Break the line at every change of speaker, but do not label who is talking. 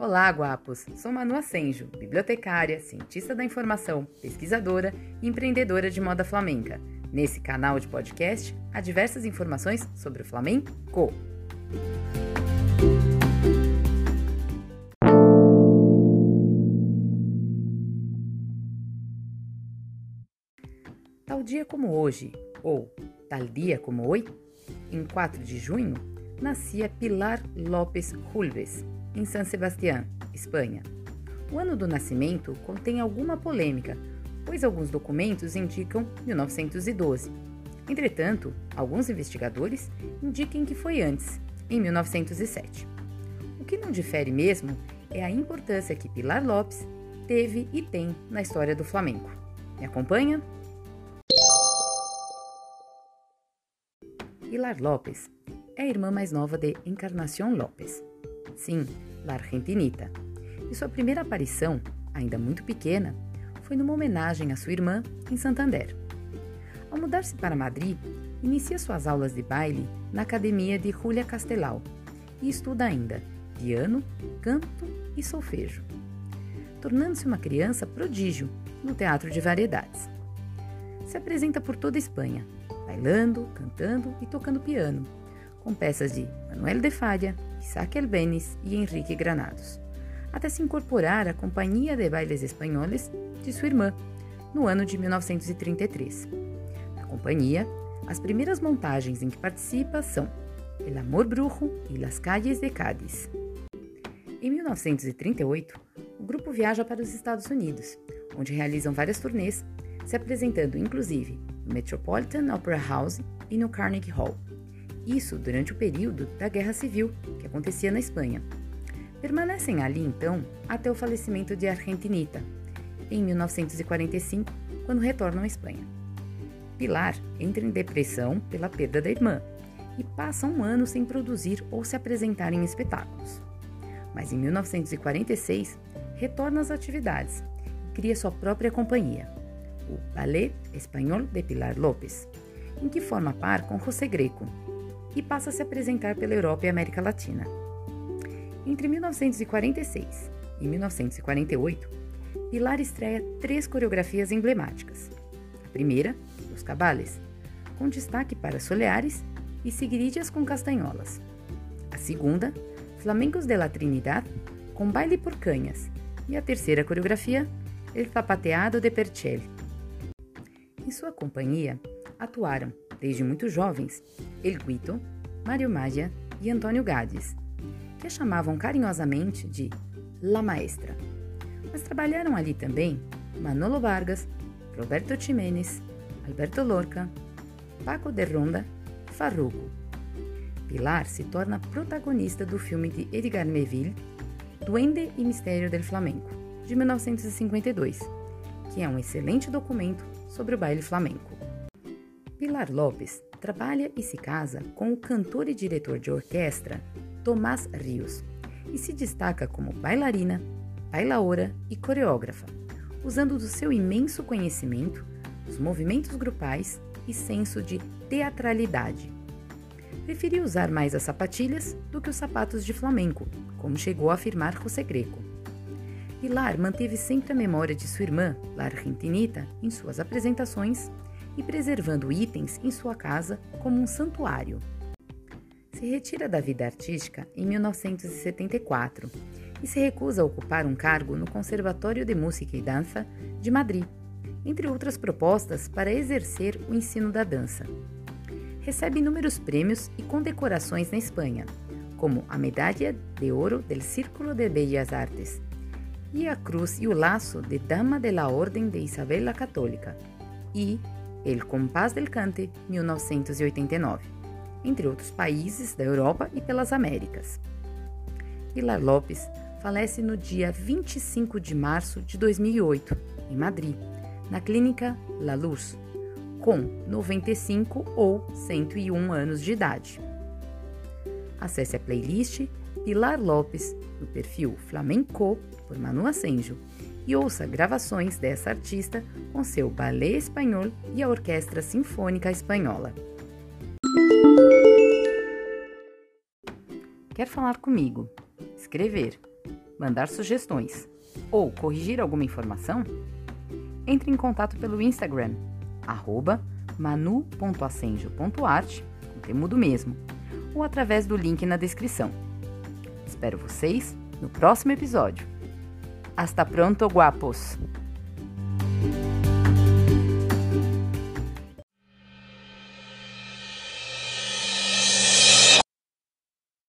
Olá, guapos! Sou Manu Asenjo, bibliotecária, cientista da informação, pesquisadora e empreendedora de moda flamenca. Nesse canal de podcast, há diversas informações sobre o flamenco. Tal dia como hoje, ou tal dia como hoje, em 4 de junho, nascia Pilar López Julves, em San Sebastián, Espanha. O ano do nascimento contém alguma polêmica, pois alguns documentos indicam 1912. Entretanto, alguns investigadores indicam que foi antes, em 1907. O que não difere mesmo é a importância que Pilar Lopes teve e tem na história do Flamengo. Me acompanha? Pilar Lopes é a irmã mais nova de Encarnación Lopes. Sim, La Argentinita. E sua primeira aparição, ainda muito pequena, foi numa homenagem à sua irmã em Santander. Ao mudar-se para Madrid, inicia suas aulas de baile na academia de Julia Castelau e estuda ainda piano, canto e solfejo, tornando-se uma criança prodígio no teatro de variedades. Se apresenta por toda a Espanha, bailando, cantando e tocando piano, com peças de Manuel de Falla, Isaac Elbenes e Henrique Granados, até se incorporar à Companhia de Bailes Espanhóis de sua irmã, no ano de 1933. Na companhia, as primeiras montagens em que participa são El Amor Brujo e Las Calles de Cádiz. Em 1938, o grupo viaja para os Estados Unidos, onde realizam várias turnês, se apresentando inclusive no Metropolitan Opera House e no Carnegie Hall. Isso durante o período da Guerra Civil, que acontecia na Espanha. Permanecem ali então até o falecimento de Argentinita, em 1945, quando retornam à Espanha. Pilar entra em depressão pela perda da irmã e passa um ano sem produzir ou se apresentar em espetáculos. Mas em 1946 retorna às atividades e cria sua própria companhia, o Ballet Espanhol de Pilar López, em que forma par com José Greco, e passa a se apresentar pela Europa e América Latina. Entre 1946 e 1948, Pilar estreia três coreografias emblemáticas. A primeira, Os Cabales, com destaque para soleares e seguirilhas com castanholas. A segunda, Flamencos de la Trinidad, com baile por canhas. E a terceira coreografia, El Zapateado de Perchel. Em sua companhia atuaram, desde muito jovens, El Guito, Mário Magia e Antônio Gades, que a chamavam carinhosamente de La Maestra. Mas trabalharam ali também Manolo Vargas, Roberto Ximenes, Alberto Lorca, Paco de Ronda e Farruco. Pilar se torna protagonista do filme de Edgar Neville, Duende e Mistério del Flamenco, de 1952, que é um excelente documento sobre o baile flamenco. Pilar Lopes trabalha e se casa com o cantor e diretor de orquestra Tomás Rios e se destaca como bailarina, bailaora e coreógrafa, usando do seu imenso conhecimento, os movimentos grupais e senso de teatralidade. Preferiu usar mais as sapatilhas do que os sapatos de flamenco, como chegou a afirmar José Greco. Pilar manteve sempre a memória de sua irmã, La Argentinita, em suas apresentações e preservando itens em sua casa como um santuário. Se retira da vida artística em 1974 e se recusa a ocupar um cargo no Conservatório de Música e Dança de Madrid, entre outras propostas para exercer o ensino da dança. Recebe inúmeros prêmios e condecorações na Espanha, como a Medalha de Ouro del Círculo de Bellas Artes e a Cruz e o Laço de Dama de la Orden de Isabel la Católica e El Compás del Cante 1989, entre outros países da Europa e pelas Américas. Pilar Lopes falece no dia 25 de março de 2008, em Madrid, na clínica La Luz, com 95 ou 101 anos de idade. Acesse a playlist Pilar Lopes no perfil Flamenco por Manu Asenjo e ouça gravações dessa artista com seu ballet espanhol e a Orquestra Sinfônica Espanhola. Quer falar comigo? Escrever mandar sugestões ou corrigir alguma informação, entre em contato pelo Instagram, arroba manu.acenjo.arte, mesmo, ou através do link na descrição. Espero vocês no próximo episódio. Hasta pronto, guapos!